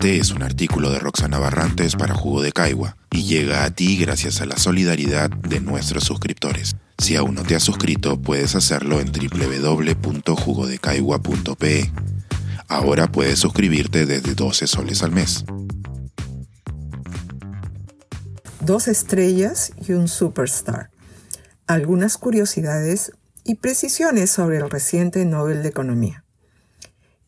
Este es un artículo de Roxana Barrantes para Jugo de Caigua y llega a ti gracias a la solidaridad de nuestros suscriptores. Si aún no te has suscrito, puedes hacerlo en www.jugodecaigua.pe. Ahora puedes suscribirte desde 12 soles al mes. Dos estrellas y un superstar. Algunas curiosidades y precisiones sobre el reciente Nobel de Economía.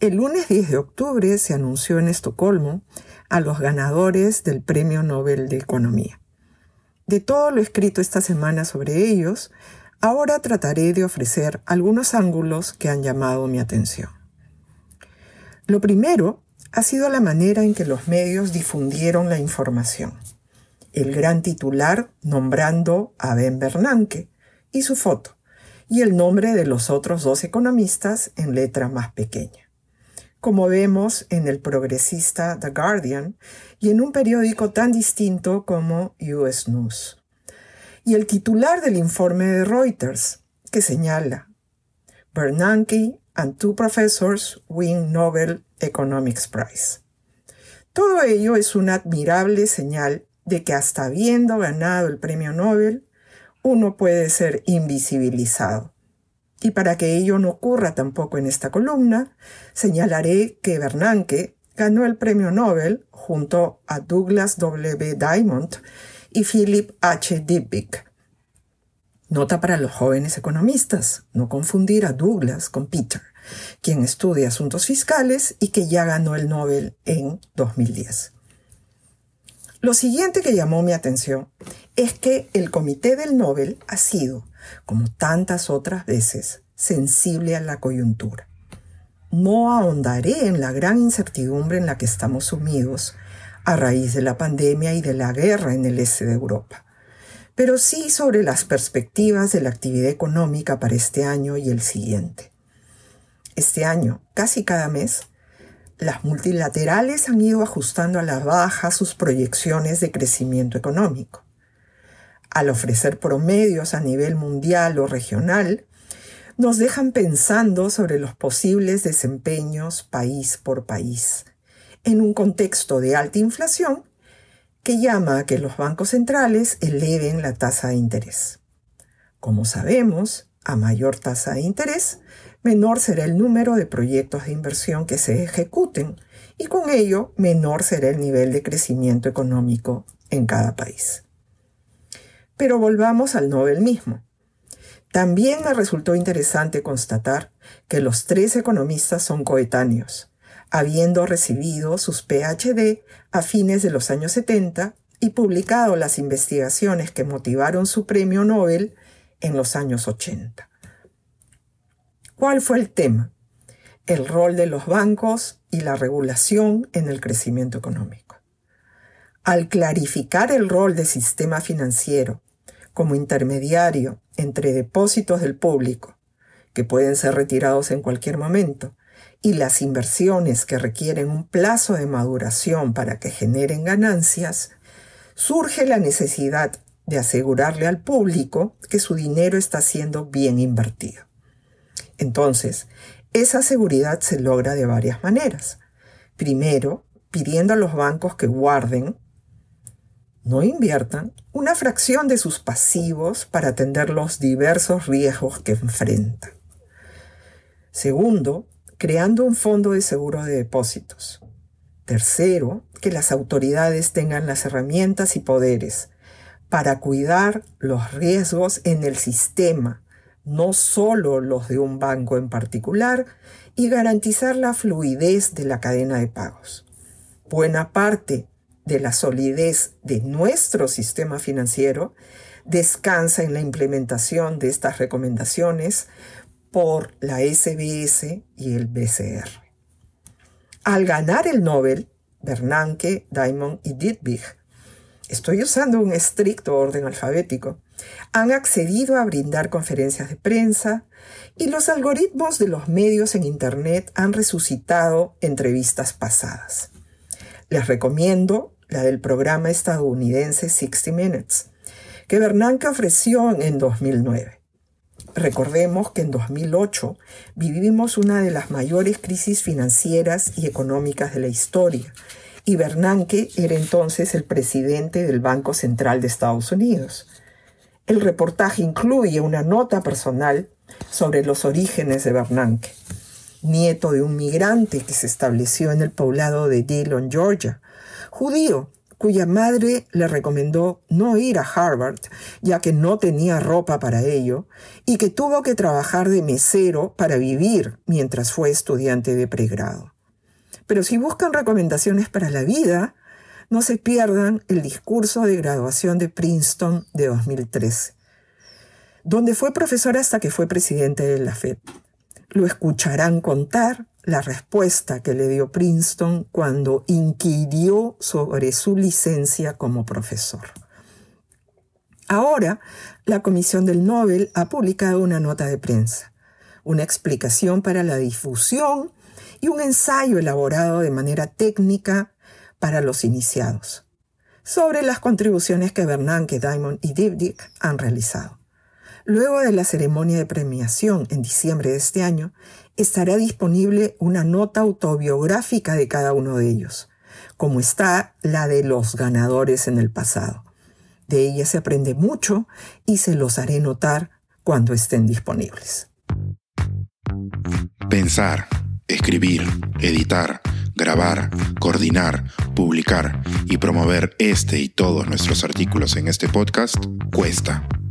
El lunes 10 de octubre se anunció en Estocolmo a los ganadores del Premio Nobel de Economía. De todo lo escrito esta semana sobre ellos, ahora trataré de ofrecer algunos ángulos que han llamado mi atención. Lo primero ha sido la manera en que los medios difundieron la información. El gran titular nombrando a Ben Bernanke y su foto, y el nombre de los otros dos economistas en letra más pequeña como vemos en el progresista The Guardian y en un periódico tan distinto como US News. Y el titular del informe de Reuters, que señala Bernanke and two professors win Nobel Economics Prize. Todo ello es una admirable señal de que hasta habiendo ganado el premio Nobel, uno puede ser invisibilizado y para que ello no ocurra tampoco en esta columna, señalaré que Bernanke ganó el premio Nobel junto a Douglas W. Diamond y Philip H. Dybvig. Nota para los jóvenes economistas, no confundir a Douglas con Peter, quien estudia asuntos fiscales y que ya ganó el Nobel en 2010. Lo siguiente que llamó mi atención es que el Comité del Nobel ha sido como tantas otras veces, sensible a la coyuntura. No ahondaré en la gran incertidumbre en la que estamos sumidos a raíz de la pandemia y de la guerra en el este de Europa, pero sí sobre las perspectivas de la actividad económica para este año y el siguiente. Este año, casi cada mes, las multilaterales han ido ajustando a la baja sus proyecciones de crecimiento económico al ofrecer promedios a nivel mundial o regional, nos dejan pensando sobre los posibles desempeños país por país, en un contexto de alta inflación que llama a que los bancos centrales eleven la tasa de interés. Como sabemos, a mayor tasa de interés, menor será el número de proyectos de inversión que se ejecuten y con ello menor será el nivel de crecimiento económico en cada país. Pero volvamos al Nobel mismo. También me resultó interesante constatar que los tres economistas son coetáneos, habiendo recibido sus PhD a fines de los años 70 y publicado las investigaciones que motivaron su premio Nobel en los años 80. ¿Cuál fue el tema? El rol de los bancos y la regulación en el crecimiento económico. Al clarificar el rol del sistema financiero como intermediario entre depósitos del público, que pueden ser retirados en cualquier momento, y las inversiones que requieren un plazo de maduración para que generen ganancias, surge la necesidad de asegurarle al público que su dinero está siendo bien invertido. Entonces, esa seguridad se logra de varias maneras. Primero, pidiendo a los bancos que guarden no inviertan una fracción de sus pasivos para atender los diversos riesgos que enfrentan. Segundo, creando un fondo de seguro de depósitos. Tercero, que las autoridades tengan las herramientas y poderes para cuidar los riesgos en el sistema, no solo los de un banco en particular, y garantizar la fluidez de la cadena de pagos. Buena parte de la solidez de nuestro sistema financiero descansa en la implementación de estas recomendaciones por la SBS y el BCR. Al ganar el Nobel, Bernanke, Diamond y Dietrich, estoy usando un estricto orden alfabético, han accedido a brindar conferencias de prensa y los algoritmos de los medios en Internet han resucitado entrevistas pasadas. Les recomiendo la del programa estadounidense 60 Minutes, que Bernanke ofreció en 2009. Recordemos que en 2008 vivimos una de las mayores crisis financieras y económicas de la historia y Bernanke era entonces el presidente del Banco Central de Estados Unidos. El reportaje incluye una nota personal sobre los orígenes de Bernanke, nieto de un migrante que se estableció en el poblado de Dillon, Georgia, judío cuya madre le recomendó no ir a Harvard, ya que no tenía ropa para ello, y que tuvo que trabajar de mesero para vivir mientras fue estudiante de pregrado. Pero si buscan recomendaciones para la vida, no se pierdan el discurso de graduación de Princeton de 2013, donde fue profesor hasta que fue presidente de la FED. Lo escucharán contar la respuesta que le dio Princeton cuando inquirió sobre su licencia como profesor. Ahora, la Comisión del Nobel ha publicado una nota de prensa, una explicación para la difusión y un ensayo elaborado de manera técnica para los iniciados, sobre las contribuciones que Bernanke, Diamond y Dibdijk han realizado. Luego de la ceremonia de premiación en diciembre de este año, estará disponible una nota autobiográfica de cada uno de ellos, como está la de los ganadores en el pasado. De ella se aprende mucho y se los haré notar cuando estén disponibles. Pensar, escribir, editar, grabar, coordinar, publicar y promover este y todos nuestros artículos en este podcast cuesta